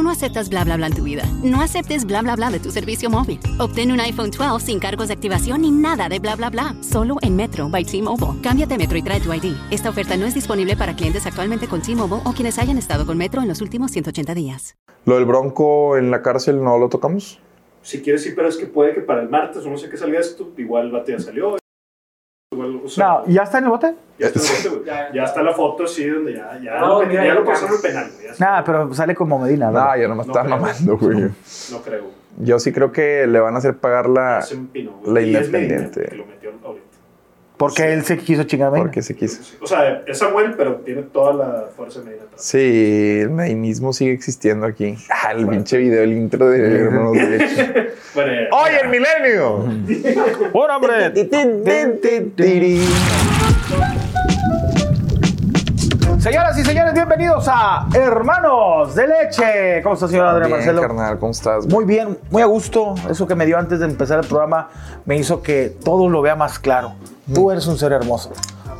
Tú no aceptas bla bla bla en tu vida. No aceptes bla bla bla de tu servicio móvil. Obtén un iPhone 12 sin cargos de activación ni nada de bla bla bla. Solo en Metro by T-Mobile. Cámbiate a Metro y trae tu ID. Esta oferta no es disponible para clientes actualmente con T-Mobile o quienes hayan estado con Metro en los últimos 180 días. Lo del Bronco en la cárcel no lo tocamos. Si quieres, sí, pero es que puede que para el martes o no sé qué salga esto, igual el bate ya salió. Igual, o sea, No, ¿ya está en el bote? ya, está, el bote, güey. ya, ya está la foto así donde ya, ya, No, lo, ya pasaron al penal. Nada, pero sale como Medina, ¿verdad? Ah, ya no me No mamando, güey. No creo. Yo sí creo que le van a hacer pagar la. Güey. la es Medina, Porque él se quiso chingar. Porque se quiso. O sea, es Samuel, pero tiene toda la fuerza de. Sí, el medinismo sigue existiendo aquí. Ah, el pinche video, el intro de Hermanos de Leche. Bueno, ¡Oye, el milenio! ¡Un hombre! Señoras y señores, bienvenidos a Hermanos de Leche. ¿Cómo está, señor Adrián Bien, Marcelo? carnal, ¿cómo estás? Muy bien, muy a gusto. Eso que me dio antes de empezar el programa me hizo que todo lo vea más claro. Tú eres un ser hermoso.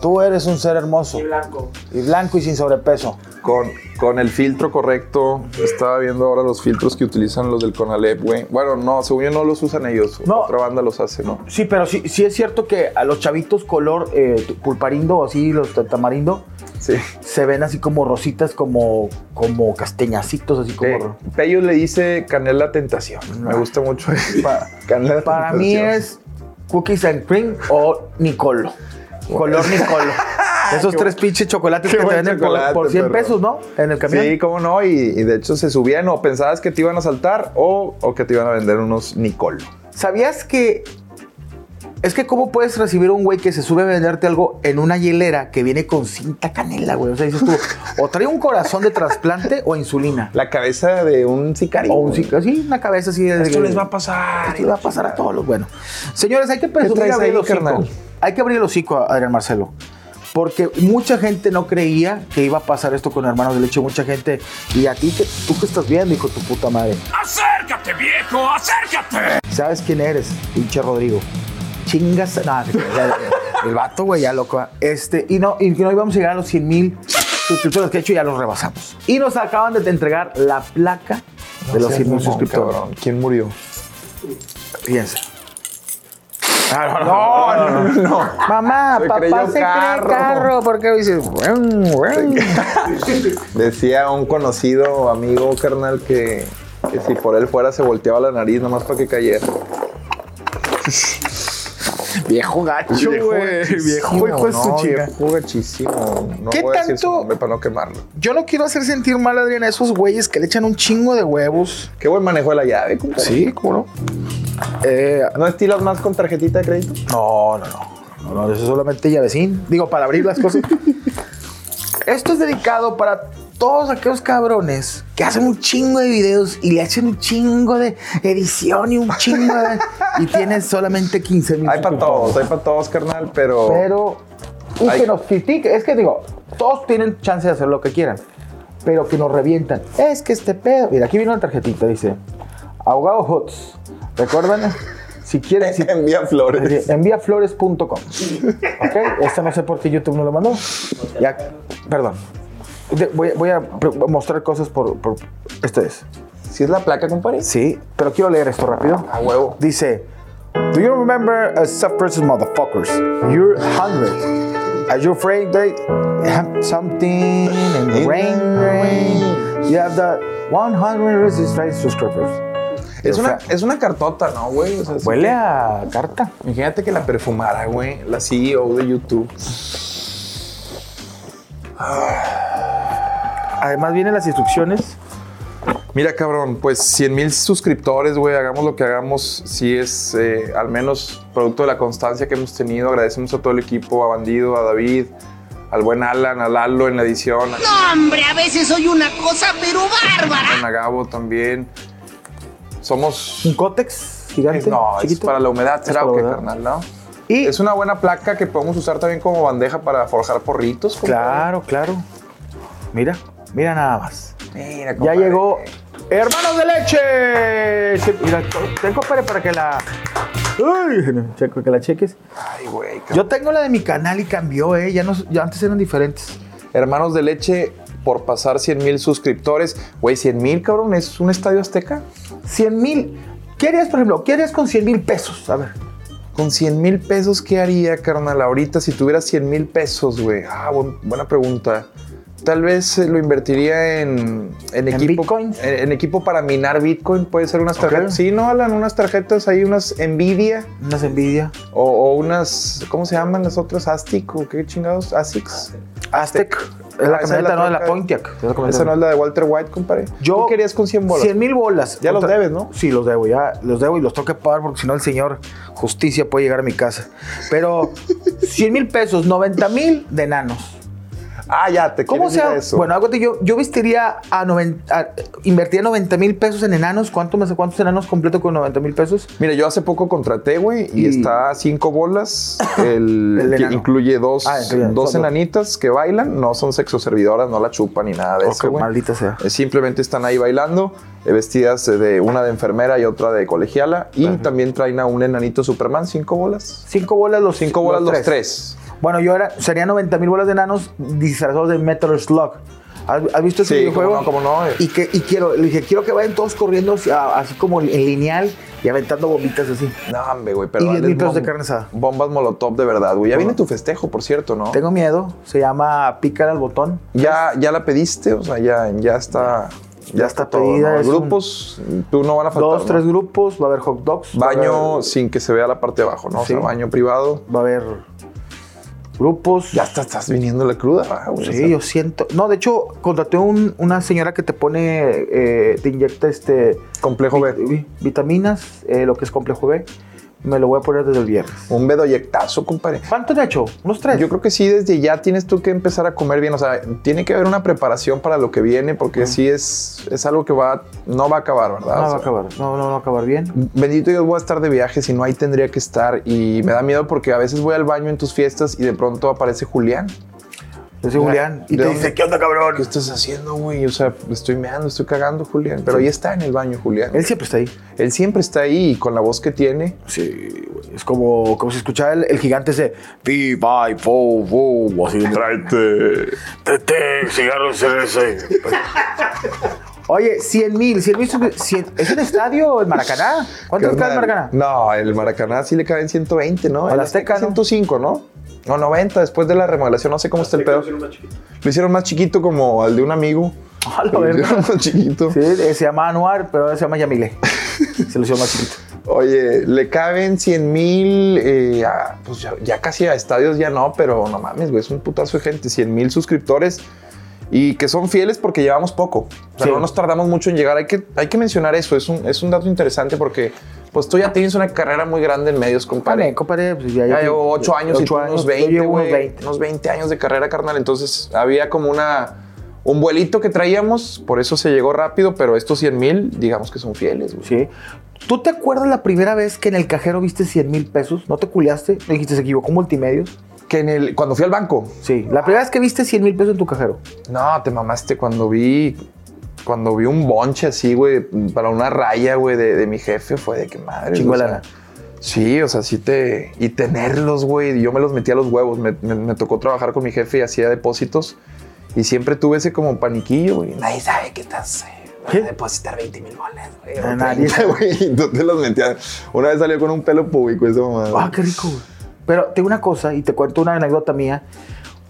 Tú eres un ser hermoso. Y blanco. Y blanco y sin sobrepeso. Con, con el filtro correcto. Estaba viendo ahora los filtros que utilizan los del Conalep, güey. Bueno, no, según yo no los usan ellos. No. Otra banda los hace, ¿no? Sí, pero sí, sí es cierto que a los chavitos color eh, pulparindo o así, los ta- tamarindo, Sí. se ven así como rositas, como, como castañacitos, así como... Eh, Pello le dice canela tentación. Me gusta mucho. Pa- canela Para mí tentación. es cookies and cream o Nicolo. Color Nicolo. Esos tres pinches chocolates Qué que te venden por, por 100 perro. pesos, ¿no? En el camión. Sí, cómo no, y, y de hecho se subían o pensabas que te iban a saltar o, o que te iban a vender unos Nicolo. ¿Sabías que es que cómo puedes recibir a un güey que se sube a venderte algo en una hielera que viene con cinta canela, güey? O sea, dices tú, o trae un corazón de trasplante o insulina. La cabeza de un sicario. O un cic- así, una cabeza así de... Esto les va a pasar. Esto les va a pasar a todos los buenos. Señores, hay que presumir traes abrir el hocico. Hay que abrir el hocico, Adrián Marcelo. Porque mucha gente no creía que iba a pasar esto con hermanos de leche. Mucha gente. Y a ti, que, tú que estás viendo, hijo de tu puta madre. ¡Acércate, viejo! ¡Acércate! ¿Sabes quién eres? Pinche Rodrigo. Chingas. No, ya- el vato, güey, ya loco. Este, y no, y no íbamos a llegar a los 100 mil suscriptores que he hecho, ya los rebasamos. Y nos acaban de entregar la placa de los 100 mil suscriptores. Cabrón, ¿Quién murió? Fíjense. no, no, no, no. Mamá, Se papá creyó se carro. cree carro. ¿Por qué dices? "Buen, buen"? Decía un conocido amigo carnal que, que si por él fuera se volteaba la nariz nomás para que cayera. Viejo gacho, güey. Viejo hijo de su viejo gachísimo. No ¿Qué voy a decir su tanto? nombre para no quemarlo. Yo no quiero hacer sentir mal, Adrián, a esos güeyes que le echan un chingo de huevos. Qué buen manejo de la llave, compadre. Sí, ¿cómo no? Eh, ¿No estilas más con tarjetita de crédito? no, no, no. No, no, eso es solamente llavecín. Digo, para abrir las cosas. Esto es dedicado para todos aquellos cabrones que hacen un chingo de videos y le hacen un chingo de edición y un chingo de... y tienes solamente 15 mil Hay para todos, hay para todos, carnal, pero... Pero... Y Hay- que nos critiquen. Es que digo, todos tienen chance de hacer lo que quieran. Pero que nos revientan. Es que este pedo... Mira, aquí viene una tarjetita, dice... Ahogado Hots. ¿Recuerdan? Si quieres... Si, Envía flores. Dice, Enviaflores.com. ¿Ok? Esta no sé por qué YouTube no lo mandó. Ya, perdón. Voy, voy a mostrar cosas por, por. Este es. ¿Si es la placa, compadre? Sí, pero quiero leer esto rápido. A huevo. Dice: Do you remember a subversive motherfuckers? You're hungry. Are you afraid they have something in the rain? rain? You have the 100 resistance subscribers. Es una, es una cartota, ¿no, güey? O sea, Huele que- a carta. Imagínate que la perfumara, güey. La CEO de YouTube. Además vienen las instrucciones Mira, cabrón, pues 100 mil suscriptores, güey, hagamos lo que hagamos, si es eh, al menos producto de la constancia que hemos tenido. Agradecemos a todo el equipo, a Bandido, a David, al buen Alan, a Lalo en la edición, No, hombre, a veces soy una cosa, pero bárbara. a Gabo también. Somos... Un cótex gigante, no, es chiquito. para la humedad, ¿será Es o qué, carnal, no? Y Es una buena placa que podemos usar también como bandeja para forjar porritos. claro, claro. Mira, mira nada más. Mira, Ya compadre. llegó Hermanos de Leche. Mira, tengo para, para que la. Uy, checo, que la cheques. Ay, güey. Yo tengo la de mi canal y cambió, ¿eh? Ya, no, ya antes eran diferentes. Hermanos de Leche por pasar 100 mil suscriptores. Güey, 100 mil, cabrón, es un estadio azteca. 100 mil. ¿Qué harías, por ejemplo? ¿Qué harías con 100 mil pesos? A ver. Con 100 mil pesos, ¿qué haría, carnal? Ahorita, si tuviera 100 mil pesos, güey. Ah, buen- buena pregunta. Tal vez eh, lo invertiría en, en equipo. En, en equipo para minar Bitcoin. Puede ser unas tarjetas. Sí, ¿no, Alan? Unas tarjetas ahí, unas Nvidia. Unas envidia. O, o unas. ¿Cómo se llaman las otras? Astic o qué chingados? Asics. Aztec. Es la Ah, camioneta, ¿no? De la. Pontiac. Esa no es la de Walter White, compadre. Yo- ¿Tú querías con 100 bolas? 100 mil bolas. Ya los debes, ¿no? Sí, los debo, ya los debo y los tengo que pagar porque si no el señor justicia puede llegar a mi casa. Pero 100 mil pesos, 90 mil de enanos. Ah, ya, te ¿Cómo sea? eso. Bueno, acuérdate, yo, yo vestiría a 90, a- invertiría 90 mil pesos en enanos. ¿Cuánto me, ¿Cuántos enanos completo con 90 mil pesos? Mira, yo hace poco contraté, güey, y, Y- está a cinco bolas. El, El que enano. incluye dos, Ah, incluye dos dos. enanitas que bailan. No son sexoservidoras, no la chupan ni nada de eso, güey. maldita sea. Eh, Simplemente están ahí bailando, eh, vestidas de una de enfermera y otra de colegiala. Y también traen a un enanito Superman, cinco bolas. Cinco bolas los Cinco bolas los tres. Bueno, yo era, sería 90 mil bolas de enanos disfrazados de Metal Slug. ¿Has, visto ese Sí, videojuego? cómo no, cómo no, eh. Y, que, y quiero, le dije, quiero que vayan todos corriendo así como en lineal y aventando bombitas así. No, hombre, güey, pero. Y diez dales mil pesos de bom- carne asada. Bombas molotov de verdad, güey. Ya viene tu festejo, por cierto, ¿no? Tengo miedo, se llama pícale al botón. ¿Ya, ya la pediste, o sea, ya, ya está. Ya, Ya está, está todo. pedida, ¿no? es un- Grupos, tú no van a faltar. Dos, ¿no? tres grupos, va a haber hot dogs. Baño haber- sin que se vea la parte de abajo, ¿no? O sea, Sí. baño privado. Va a haber grupos. Ya está, estás viniendo la cruda. O Sí, sea, yo siento. No, de hecho, contraté un- una señora que te pone, eh, te inyecta este. Complejo B. vi- vitaminas, eh, lo que es complejo B. Me lo voy a poner desde el viernes. Un bedoyectazo, compadre. ¿Cuánto te ha hecho? ¿Unos tres? Yo creo que sí, desde ya tienes tú que empezar a comer bien. O sea, tiene que haber una preparación para lo que viene, porque sí es, es algo que va, no va a acabar, ¿verdad? No O va a acabar. No, no va a acabar bien. Bendito Dios, voy a estar de viaje, si no ahí tendría que estar. Y me da miedo porque a veces voy al baño en tus fiestas y de pronto aparece Julián. Yo soy Julián. Y ¿De te dónde? dice, ¿qué onda, cabrón? ¿Qué estás haciendo, güey? O sea, estoy meando, estoy cagando, Julián. Pero ahí está en el baño, Julián. Él siempre está ahí. Él siempre está ahí y con la voz que tiene. Sí, güey. Es como, como si escuchara el, el gigante ese. Pi, pi, fo, fo. Así. Tráete. Tete, cigarros ese. Oye, 100 mil, 100 mil. ¿Es un estadio el Maracaná? ¿Cuántos cabe el Carnal, Maracaná? No, el Maracaná sí le caben 120, ¿no? Al El Azteca, ¿no? 105, ¿no? No, 90 después de la remodelación, no sé cómo está el pedo. Lo hicieron más chiquito como al de un amigo. A la Lo hicieron más chiquito. Sí, eh, se llama Anuar, pero ahora se llama Yamile. se lo hizo más chiquito. Oye, le caben 100 mil, eh, pues ya, ya casi a estadios ya no, pero no mames, güey, es un putazo de gente, 100 mil suscriptores y que son fieles porque llevamos poco. O sea, Sí. no nos tardamos mucho en llegar. Hay que, hay que mencionar eso, es un, es un dato interesante porque pues tú ya tienes una carrera muy grande en medios, compadre. Compadre, compadre, pues ya, Ya llevo 8 años y tú unos Yo 20, llevo unos güey. 20. Unos 20 años de carrera, carnal. Entonces había como una, un vuelito que traíamos, por eso se llegó rápido, pero estos 100 mil, digamos que son fieles, güey. Sí. ¿Tú te acuerdas la primera vez que en el cajero viste 100 mil pesos? ¿No te culiaste? ¿No dijiste se equivocó multimedios? Que en el, cuando fui al banco, Sí. La primera vez que viste 100 mil pesos en tu cajero. No, te mamaste cuando vi. Cuando vi un bonche así, güey, para una raya, güey, de, de mi jefe, fue de que madre. Chingo. Sí, o sea, sí te. Y tenerlos, güey. Yo me los metí a los huevos. Me, me- me tocó trabajar con mi jefe y hacía depósitos. Y siempre tuve ese como paniquillo, güey. Nadie sabe que estás. vas a depositar 20 mil bolas, güey. Nadie 30, güey. Te los metías. Una vez salió con un pelo público esa mamada. Ah, qué rico. güey. Pero tengo una cosa y te cuento una anécdota mía.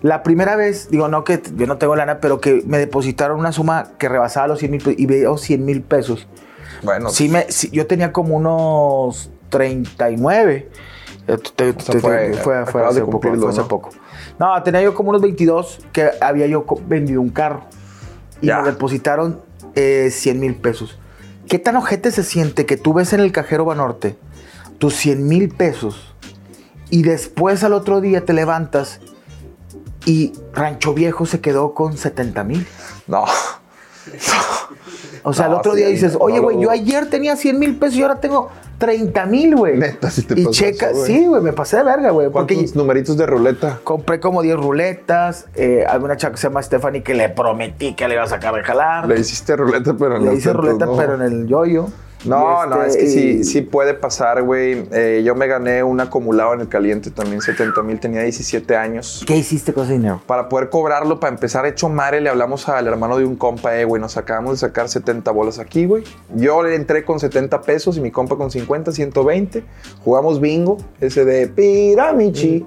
La primera vez, digo, no que yo no tengo lana, pero que me depositaron una suma que rebasaba los 100 mil pesos y veo 100 mil pesos. Bueno, Sí, me, sí, yo tenía como unos 39. Eh, te- te- te- fue- fue, hace poco, hace ¿no? poco. No, tenía yo como unos 22 que había yo vendido un carro. Y Ya. me depositaron eh, 100 mil pesos. ¿Qué tan ojete se siente que tú ves en el cajero Banorte tus 100 mil pesos y después al otro día te levantas y Rancho Viejo se quedó con 70 mil? No. O sea, No, el otro sí, día dices, no oye, güey, yo ayer tenía 100 mil pesos y ahora tengo 30 mil, güey. Neta, sí te Y checa, eso, sí, güey, me pasé de verga, güey. Porque ¿Cuántos numeritos de ruleta? compré como 10 ruletas. Eh, hay una chava que se llama Stephanie que le prometí que le iba a sacar de jalar. Le hiciste ruleta, pero en Le hice ruleta, no. pero en el yoyo. No, no, es este, que sí, y- sí puede pasar, güey. Eh, yo me gané un acumulado en el caliente también, 70 mil, tenía 17 años. ¿Qué hiciste con ese dinero? Para poder cobrarlo, para empezar hecho madre, le hablamos al hermano de un compa, eh, güey, nos acabamos de sacar 70 bolas aquí, güey. Yo le entré con 70 pesos y mi compa con 50, 120. Jugamos bingo, ese de Piramichi,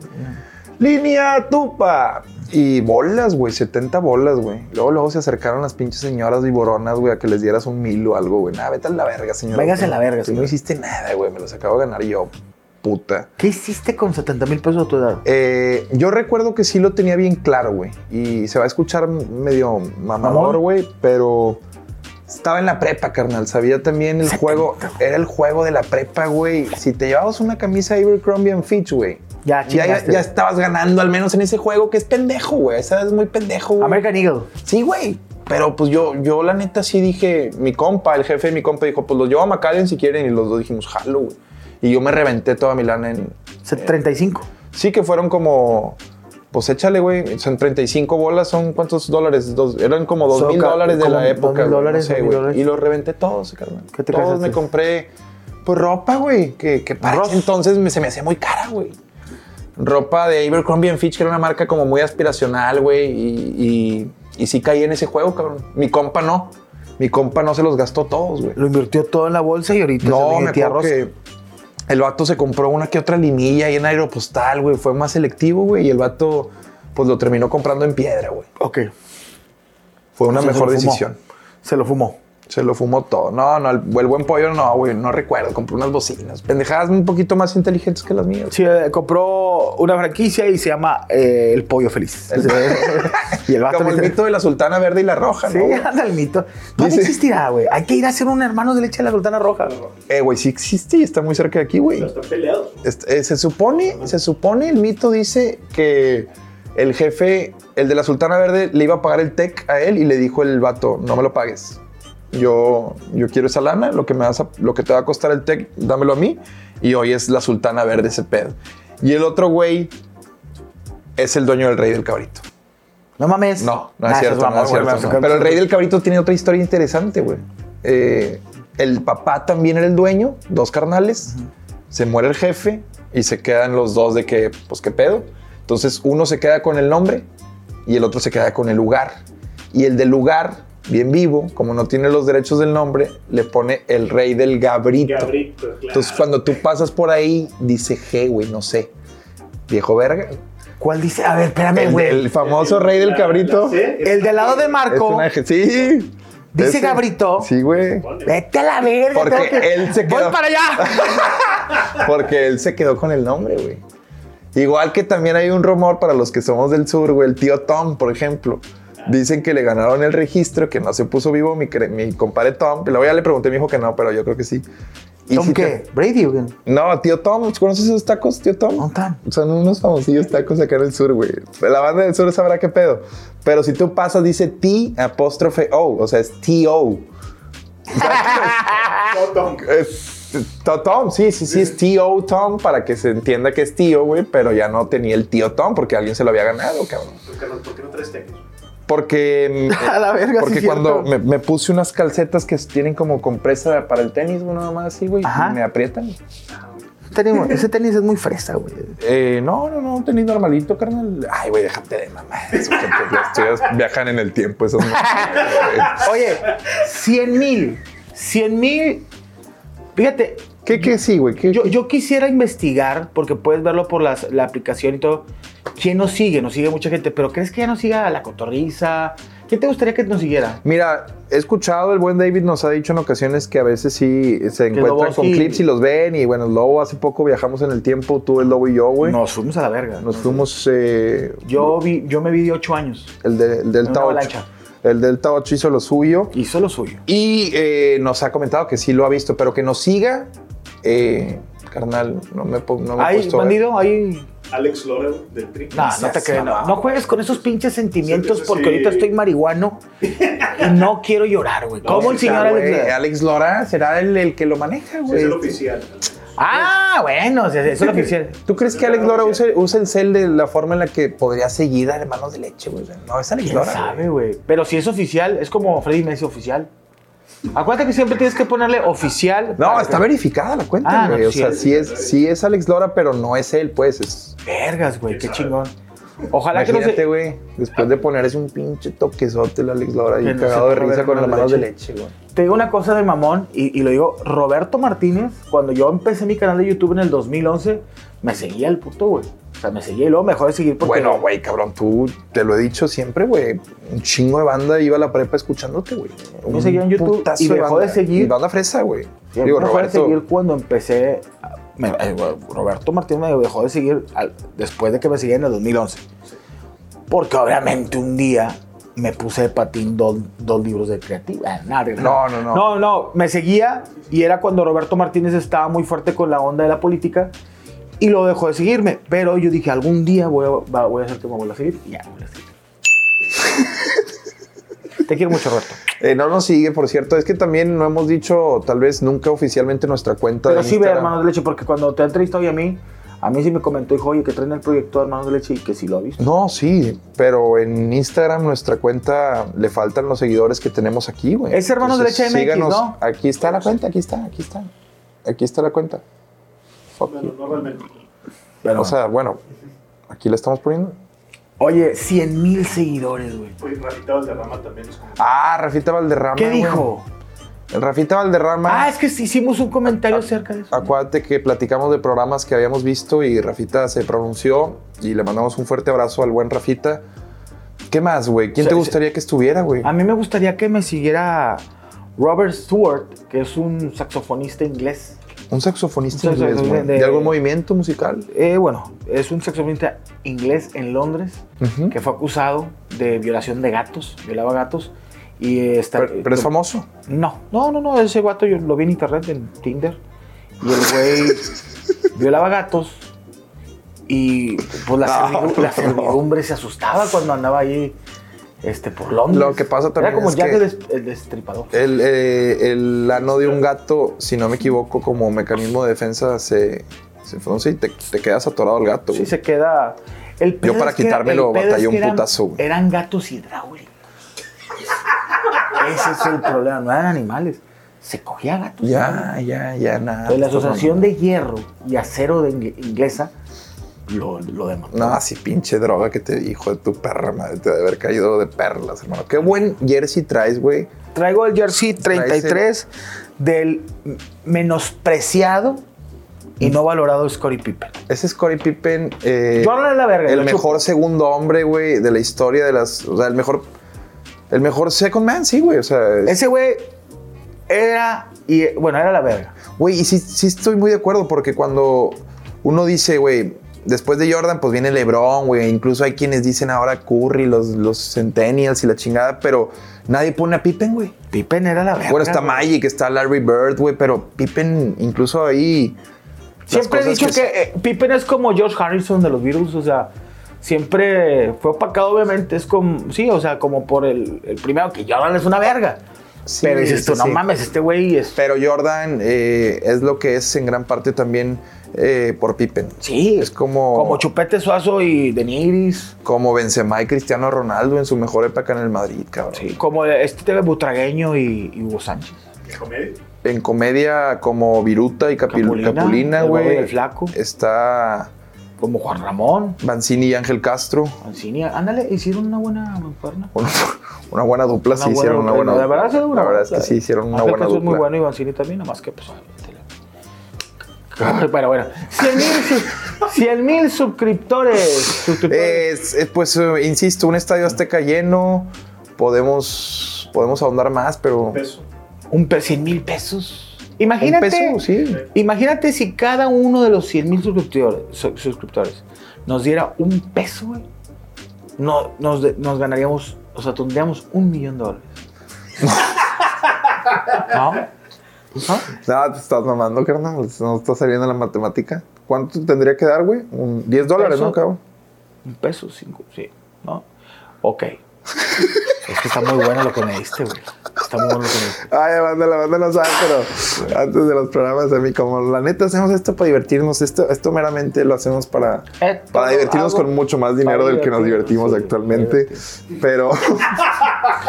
línea tupa. Y bolas, güey, 70 bolas, güey. Luego, luego se acercaron las pinches señoras viboronas, güey, a que les dieras un mil o algo, güey. Nada, vete a la verga, señor. Véngase a la verga, Tú no señor. hiciste nada, güey, me los acabo de ganar yo, puta. ¿Qué hiciste con 70 mil pesos a tu edad? Eh, yo recuerdo que sí lo tenía bien claro, güey. Y se va a escuchar medio mamador, güey, pero estaba en la prepa, carnal. Sabía también el juego. Era el juego de la prepa, güey. Si te llevabas una camisa Abercrombie and Fitch, güey. Ya, Ya, ya, estabas ganando, al menos en ese juego, que es pendejo, güey. Esa es muy pendejo, güey. American Eagle. Sí, güey. Pero pues yo, yo la neta sí dije, mi compa, el jefe de mi compa dijo, pues los llevo a McAllen si quieren. Y los dos dijimos, jalo, güey. Y yo me reventé toda mi lana en, Se- 35. Sí, que fueron como. Pues échale, güey. Son 35 bolas, son cuántos dólares? Dos- eran como dos Son mil ca- dólares de la época. dos mil güey, dólares, no sé, dólares. Y los reventé todos, carnal. ¿Qué te todos gastaste? me compré. Pues ropa, güey. Que, que para entonces me, se me hacía muy cara, güey. Ropa de Abercrombie and Fitch, que era una marca como muy aspiracional, güey. Y, y, y sí caí en ese juego, cabrón. Mi compa no. Mi compa no se los gastó todos, güey. Lo invirtió todo en la bolsa y ahorita No, se me acuerdo que el vato se compró una que otra limilla ahí en Aeropostal, güey. Fue más selectivo, güey. Y el vato, pues lo terminó comprando en piedra, güey. Ok. Fue una O sea, se mejor decisión. Se lo fumó. Se lo fumó todo. No, no, el, el buen pollo no, güey. No recuerdo. Compró unas bocinas. Pendejadas un poquito más inteligentes que las mías. Sí, eh, compró una franquicia y se llama eh, El Pollo Feliz. y el Como el mito de la sultana verde y la roja, Sí, ¿no? güey? anda el mito. ¿Dónde Dice- existirá, güey? Hay que ir a hacer un hermano de leche de la sultana roja. Eh, güey, sí existe y está muy cerca de aquí, güey. Están peleados. Est- eh, se supone, se supone, el mito dice que el jefe, el de la Sultana Verde, le iba a pagar el tech a él y le dijo el vato, no me lo pagues. Yo, yo quiero esa lana, lo que, me vas a- lo que te va a costar el tech, dámelo a mí. Y hoy es la Sultana Verde ese pedo. Y el otro güey es el dueño del Rey del Cabrito. No mames. No, no Ah, es eso cierto, no es cierto, no. Pero el Rey del Cabrito tiene otra historia interesante, güey. Eh, el papá también era el dueño, dos carnales. Se muere el jefe y se quedan los dos de que, pues, ¿qué pedo? Entonces, uno se queda con el nombre y el otro se queda con el lugar. Y el del lugar, bien vivo, como no tiene los derechos del nombre, le pone el Rey del Gabrito. Gabrito, claro. Entonces, cuando tú pasas por ahí, dice G, güey, no sé. Viejo verga. ¿Cuál dice? A ver, espérame, El, güey. el famoso Rey del La- Cabrito. la C El del lado de Marco. una Sí. Dice Ese. Gabrito. Sí, güey. Vete a la verga. Porque que- él se Voy quedó- para allá. Porque él se quedó con el nombre, güey. Igual que también hay un rumor para los que somos del sur, güey. El tío Tom, por ejemplo. Dicen que le ganaron el registro, que no se puso vivo mi, mi compadre Tom. Luego ya le pregunté, me dijo que no, pero yo creo que sí. Y ¿Tom sí qué? te- ¿Brady o quién? No, tío Tom. ¿Conoces esos tacos, tío Tom? ¿Dónde están? Son unos famosillos tacos acá en el sur, güey. La banda del sur sabrá qué pedo. Pero si tú pasas, dice T apóstrofe O, o sea, es T-O. Totón. Es to- Tom, sí, sí, sí, es T.O. Tom para que se entienda que es tío, güey, pero ya no tenía el tío Tom porque alguien se lo había ganado, cabrón. ¿Por qué no, por qué no traes tenis? Porque, A la verga, porque sí, cuando me, me puse unas calcetas que tienen como compresa para el tenis, güey, nada más así, güey, y me aprietan. Tenemos- ese tenis es muy fresa, güey. Eh, no, no, no, tenis normalito, carnal. Ay, güey, déjate de mamá. Las viajan en el tiempo, no. Oye, 100 mil. 100 mil. Fíjate, ¿Qué, qué sí, güey? ¿Qué- yo, yo quisiera investigar, porque puedes verlo por las- la aplicación y todo. ¿Quién nos sigue? Nos sigue mucha gente, pero ¿crees que ya nos siga la cotorriza? ¿Quién te gustaría que nos siguiera? Mira, he escuchado, el buen David nos ha dicho en ocasiones que a veces sí se encuentran con clips y los ven. Y bueno, el Lobo hace poco viajamos en el tiempo, tú, el Lobo y yo, güey. Nos fuimos a la verga. Nos fuimos eh, Yo, vi, yo me vi de 8 años. el, de- el Delta En una 8. avalancha. El Delta 8 hizo lo suyo. Hizo lo suyo. Y eh, nos ha comentado que sí lo ha visto, pero que nos siga. Eh, carnal, no me, no me ver. bandido, ahí. Alex Lora del Tri. No, no te crees. No, no juegues con esos pinches sentimientos Sí, porque sí. ahorita estoy marihuano y no quiero llorar, güey. ¿Cómo el señor güey, Alex? Alex Lora será el, el que lo maneja, Sí, güey. es el oficial. Ah, bueno, eso es lo oficial. ¿Tú crees que Alex Lora use, use el cel de la forma en la que podría seguir a Hermanos de Leche, güey? No, es Alex ¿Quién Lora. sabe, güey? Pero si es oficial, es como Freddy Messi oficial. Acuérdate que siempre tienes que ponerle oficial. No, está que- verificada la cuenta, Ah, no, güey. o sí sea, es. sí es, sí es Alex Lora, pero no es él, pues. Es, Vergas, güey, qué chingón. Ojalá que no se... güey, después de ponerse un pinche toquezote el Alex Lora y Que no cagado de risa con las manos de de leche, güey. Te digo una cosa de mamón y, y lo digo, Roberto Martínez, cuando yo empecé mi canal de YouTube en el 2011, me seguía el puto, güey. O sea, me seguía y luego me dejó de seguir porque... Bueno, güey, cabrón, tú te lo he dicho siempre, güey. Un chingo de banda iba a la prepa escuchándote, güey. Me seguía en YouTube y dejó banda. de seguir. Banda fresa, güey. Digo, me dejó de seguir cuando empecé... a- me- eh, Roberto Martínez me dejó de seguir al- después de que me seguía en el 2011. Porque obviamente un día me puse de patín dos, dos libros de creativa. Nada, No, no, no. No, no, me seguía y era cuando Roberto Martínez estaba muy fuerte con la onda de la política y lo dejó de seguirme. Pero yo dije, algún día voy a, voy a hacer que me vuelva a seguir y ya me vuelve a seguir. Te quiero mucho, Roberto. Eh, no nos sigue, por cierto. Es que también no hemos dicho, tal vez nunca oficialmente nuestra cuenta Pero de sí ve. Hermanos de Leche, porque cuando te ha entrevistado y a mí, a mí sí me comentó, dijo, oye, que traen el proyecto de Hermanos de Leche y que sí lo ha visto. No, sí, pero en Instagram nuestra cuenta le faltan los seguidores que tenemos aquí, güey. Es Hermanos de Entonces, Leche MX, síganos. ¿no? Aquí está la cuenta, aquí está, aquí está. Aquí está la cuenta. Fuck Bueno, you. no realmente. Pero, O sea, bueno, aquí la estamos poniendo. oye, 100 mil seguidores, güey. Fue Rafita Valderrama también. Ah, Rafita Valderrama. ¿Qué güey. El Rafita Valderrama. Ah, es que hicimos un comentario acerca de eso. Acuérdate que platicamos de programas que habíamos visto y Rafita se pronunció y le mandamos un fuerte abrazo al buen Rafita. ¿Qué más, güey? ¿Quién te gustaría que estuviera, güey? A mí me gustaría que me siguiera Robert Stewart, que es un saxofonista inglés. Un saxofonista Un inglés, saxofonista de- ¿De algún movimiento musical? Eh, bueno, es un saxofonista inglés en Londres Ujú. que fue acusado de violación de gatos, violaba gatos. Y eh, está, Pero, pero es famoso. No, no, no, no, ese guato yo lo vi en internet, en Tinder. Y el güey violaba gatos. Y pues la, No, servidu- la no. servidumbre se asustaba cuando andaba ahí este, por Londres. Lo que pasa también Era como es Jack que- el, des- el destripador. El, eh, el ano de un gato, si no me equivoco, como mecanismo de defensa se, se frunce y te, te quedas atorado al gato. Sí, güey. se queda. El pedo para era- quitármelo el batallé un putazo, güey. Eran gatos hidráulicos. Ese es el problema, no eran animales. Se cogía gatos. Ya, ya, ya, nada. Entonces, la Asociación de Hierro y Acero de Inglesa lo, lo demandó. No, así pinche droga que te dijo de tu perra madre. Te debe haber caído de perlas, hermano. Qué buen jersey traes, güey. Traigo el jersey 33 del menospreciado y no valorado Scottie Pippen. Ese es Corey Pippen. eh, Jordan es la verga, El mejor chupo. segundo hombre, güey, de la historia de las. O sea, el mejor. El mejor second man, sí, güey. O sea, es- Ese güey era, y, bueno, era la verga. Güey, y sí, sí estoy muy de acuerdo porque cuando uno dice, güey, después de Jordan, pues viene LeBron, güey. Incluso hay quienes dicen ahora Curry, los, los Centennials y la chingada, pero nadie pone a Pippen, güey. Pippen era la verga. Bueno, está güey. Magic, está Larry Bird, güey, pero Pippen, incluso ahí. Siempre he dicho que, eh, Pippen es como George Harrison de los Beatles, o sea, siempre fue opacado, obviamente, es como, sí, o sea, como por el, el primero, que Jordan es una verga. Sí, Pero dices tú, sí, no sí. mames, este güey es... Pero Jordan eh, es lo que es en gran parte también eh, por Pippen. Sí, Es como- Como Chupete Suazo y De Nigris. Como Benzema y Cristiano Ronaldo en su mejor época en el Madrid, cabrón. Sí, como este TV Butragueño y, y Hugo Sánchez. ¿De comedia? En comedia como Viruta y Capil- Capulina, güey. Flaco. Está Como Juan Ramón. Mancini y Ángel Castro. Mancini. Ándale, hicieron una buena mancuerna. Una, una buena dupla, sí hicieron una buena dupla. verdad, sí, una La verdad es que sí hicieron una buena Castro es muy dupla. bueno y Mancini también, nada más que pues la- Pero bueno, 100 mil, 100 mil suscriptores. suscriptores. Es- es, pues, eh, insisto, un estadio azteca lleno. Podemos, podemos ahondar más, pero... Peso. Un pe- 100 mil pesos. Imagínate. Un peso, sí. Imagínate si cada uno de los 100 mil suscriptores, su- suscriptores nos diera un peso, güey. No, nos, nos ganaríamos o sea, tendríamos un millón de dólares. ¿No? ¿No? No, te estás mamando, carnal. No está saliendo la matemática. ¿Cuánto tendría que dar, güey? Un 10 dólares, Peso. ¿no, cabrón? Un peso, cinco, sí. ¿No? Ok. es que está muy bueno lo que me diste, güey. Está muy bueno. Ay, banda, la banda no sabe, pero antes de los programas, a mí, como la neta hacemos esto para divertirnos, esto, esto meramente lo hacemos para, Esto para divertirnos con mucho más dinero del que nos divertimos sí, actualmente. Pero,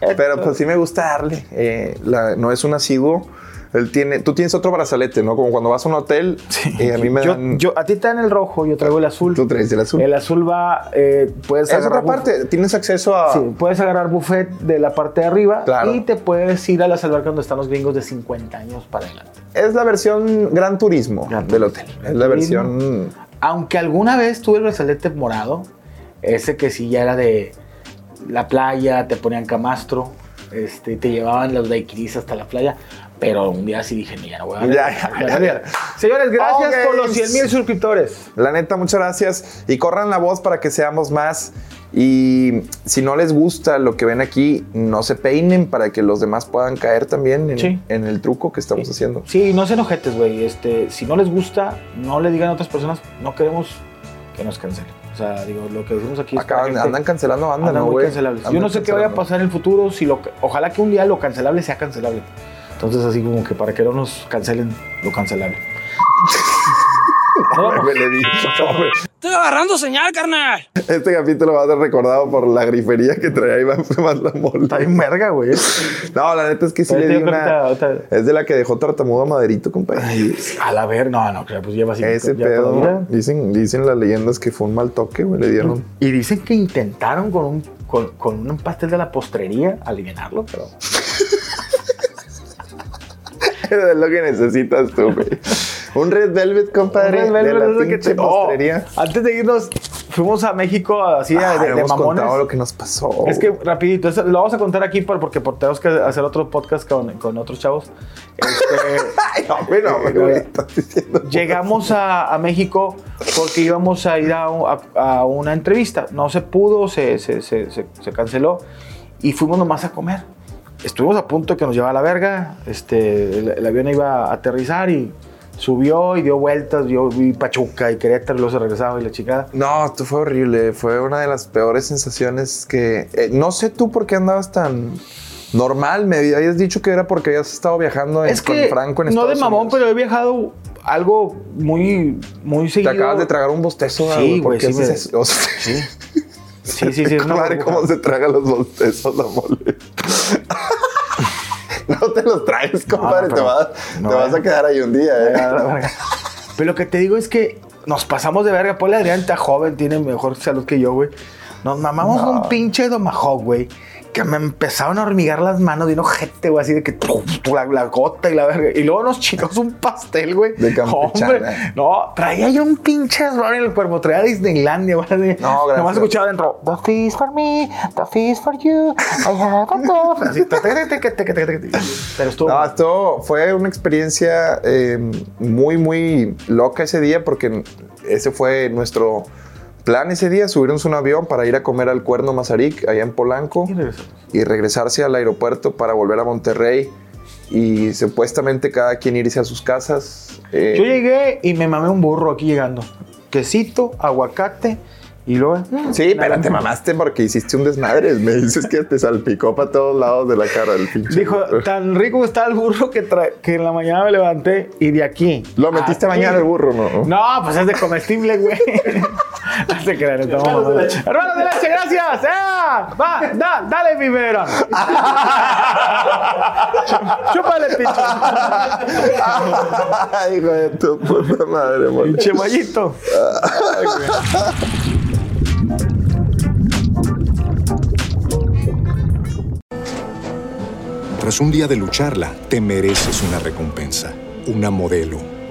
pero pues sí me gusta darle. eh, la- no es un asiduo. Él tiene, tú tienes otro brazalete, ¿no? Como cuando vas a un hotel, eh, a mí me Yo, dan. yo- a ti te dan el rojo, yo traigo el azul. Tú traes el azul. El azul va, eh, puedes es otra parte. Tienes acceso a. Sí, puedes agarrar buffet de la parte de arriba Claro. y te puedes ir a las albercas donde están los gringos de 50 años para adelante. Es la versión Gran Turismo Gran del Turismo. hotel. Es la versión. Aunque alguna vez tuve el brazalete morado, ese que sí ya era de la playa, te ponían camastro, este, te llevaban los daiquiris hasta la playa. Pero un día sí dije, ya no voy a Ya, ya, ya, ya. Señores, gracias por los 100 mil suscriptores. La neta, muchas gracias. Y corran la voz para que seamos más. Y si no les gusta lo que ven aquí, no se peinen para que los demás puedan caer también en, Sí. en el truco que estamos haciendo. Sí, no se enojetes, güey. Este, si no les gusta, no le digan a otras personas, no queremos que nos cancelen. O sea, digo, lo que decimos aquí es Acaban, gente- andan cancelando banda, andan ¿no, muy cancelables. Yo Andan no sé qué vaya a pasar en el futuro, si lo, ojalá que un día lo cancelable sea cancelable. Entonces, así como que para que no nos cancelen lo vamos. Me le. No. Estoy agarrando señal, carnal. Este capítulo va a ser recordado por la grifería que traía Iván más la mole. Está bien verga, güey. No, la neta es que sí le di una. ahorita- Es de la que dejó tartamudo a Maderito, compadre. A la ver, no, no, pues lleva así. Ese ya pedo. Dicen, dicen las leyendas que fue un mal toque, güey. Le dieron. Y dicen que intentaron con un, con, con un pastel de la postrería aliviarlo, pero. Es lo que necesitas tú, güey. Un Red Velvet, compadre. Red Velvet de la es lo que te- Oh, antes de irnos, fuimos a México así de, Ah, de- de hemos mamones. contado lo que nos pasó. Es que rapidito, eso lo vamos a contar aquí por- porque por- tenemos que hacer otro podcast con, con otros chavos. Este, Ay, no, güey, no, güey, Eh, llegamos a, a México porque íbamos a ir a, un- a- a una entrevista. No se pudo, se, se- se- se- se canceló y fuimos nomás a comer. Estuvimos a punto de que nos llevara a la verga. Este, el, el avión iba a aterrizar y subió y dio vueltas. Yo vi Pachuca y Querétaro y luego se regresaba y la chingada. No, esto fue horrible. Fue una de las peores sensaciones que. eh, no sé tú por qué andabas tan normal. Me habías dicho que era porque habías estado viajando en, Es con Franco en no de Estados mamón, Unidos. pero he viajado algo muy, muy Te seguido. acabas de tragar un bostezo, Sí, ¿por güey, sí, haces me- eso? O sea, Sí, sí, sí. sí es una Madre, cómo se traga los bostezos la mole. no te los traes, compadre. no, te vas, no, te vas eh. a quedar ahí un día, ¿eh? Pero lo que te digo es que nos pasamos de verga. Paul Adrián está joven, tiene mejor salud que yo, güey. Nos mamamos un pinche domahawk, güey que me empezaron a hormigar las manos de un ojete, güey, así de que la, gota y la verga. Y luego nos chingamos un pastel, güey. De Hombre, eh. No, traía yo un pinche error en el cuerpo, traía Disneylandia, güey. No, gracias. Nomás escuchaba adentro, the feast for me, the feast for you, I have a Así, pero estuvo. No, fue una experiencia eh, muy, muy loca ese día porque ese fue nuestro plan ese día, subirnos un avión para ir a comer al Cuerno Mazarik, allá en Polanco, Y y regresarse al aeropuerto para volver a Monterrey y supuestamente cada quien irse a sus casas. Eh, Yo llegué y me mamé un burro aquí llegando. Quesito, aguacate y luego. mm, Sí, pero te mamaste porque hiciste un desmadre. Me dices que te salpicó para todos lados de la cara el pinche. Dijo, tan rico está el burro que, que en la mañana me levanté y de aquí. ¿Lo metiste a aquí- bañar el burro, no? No, pues es de comestible, güey. no se crean, estamos leche. Hermanos de leche, gracias. ¡Eh! Va, da, dale, mi vera. Chúpale, pinche. Ay, hijo de tu puta madre, amor. Pinche mallito. Tras un día de lucharla, te mereces una recompensa, una modelo,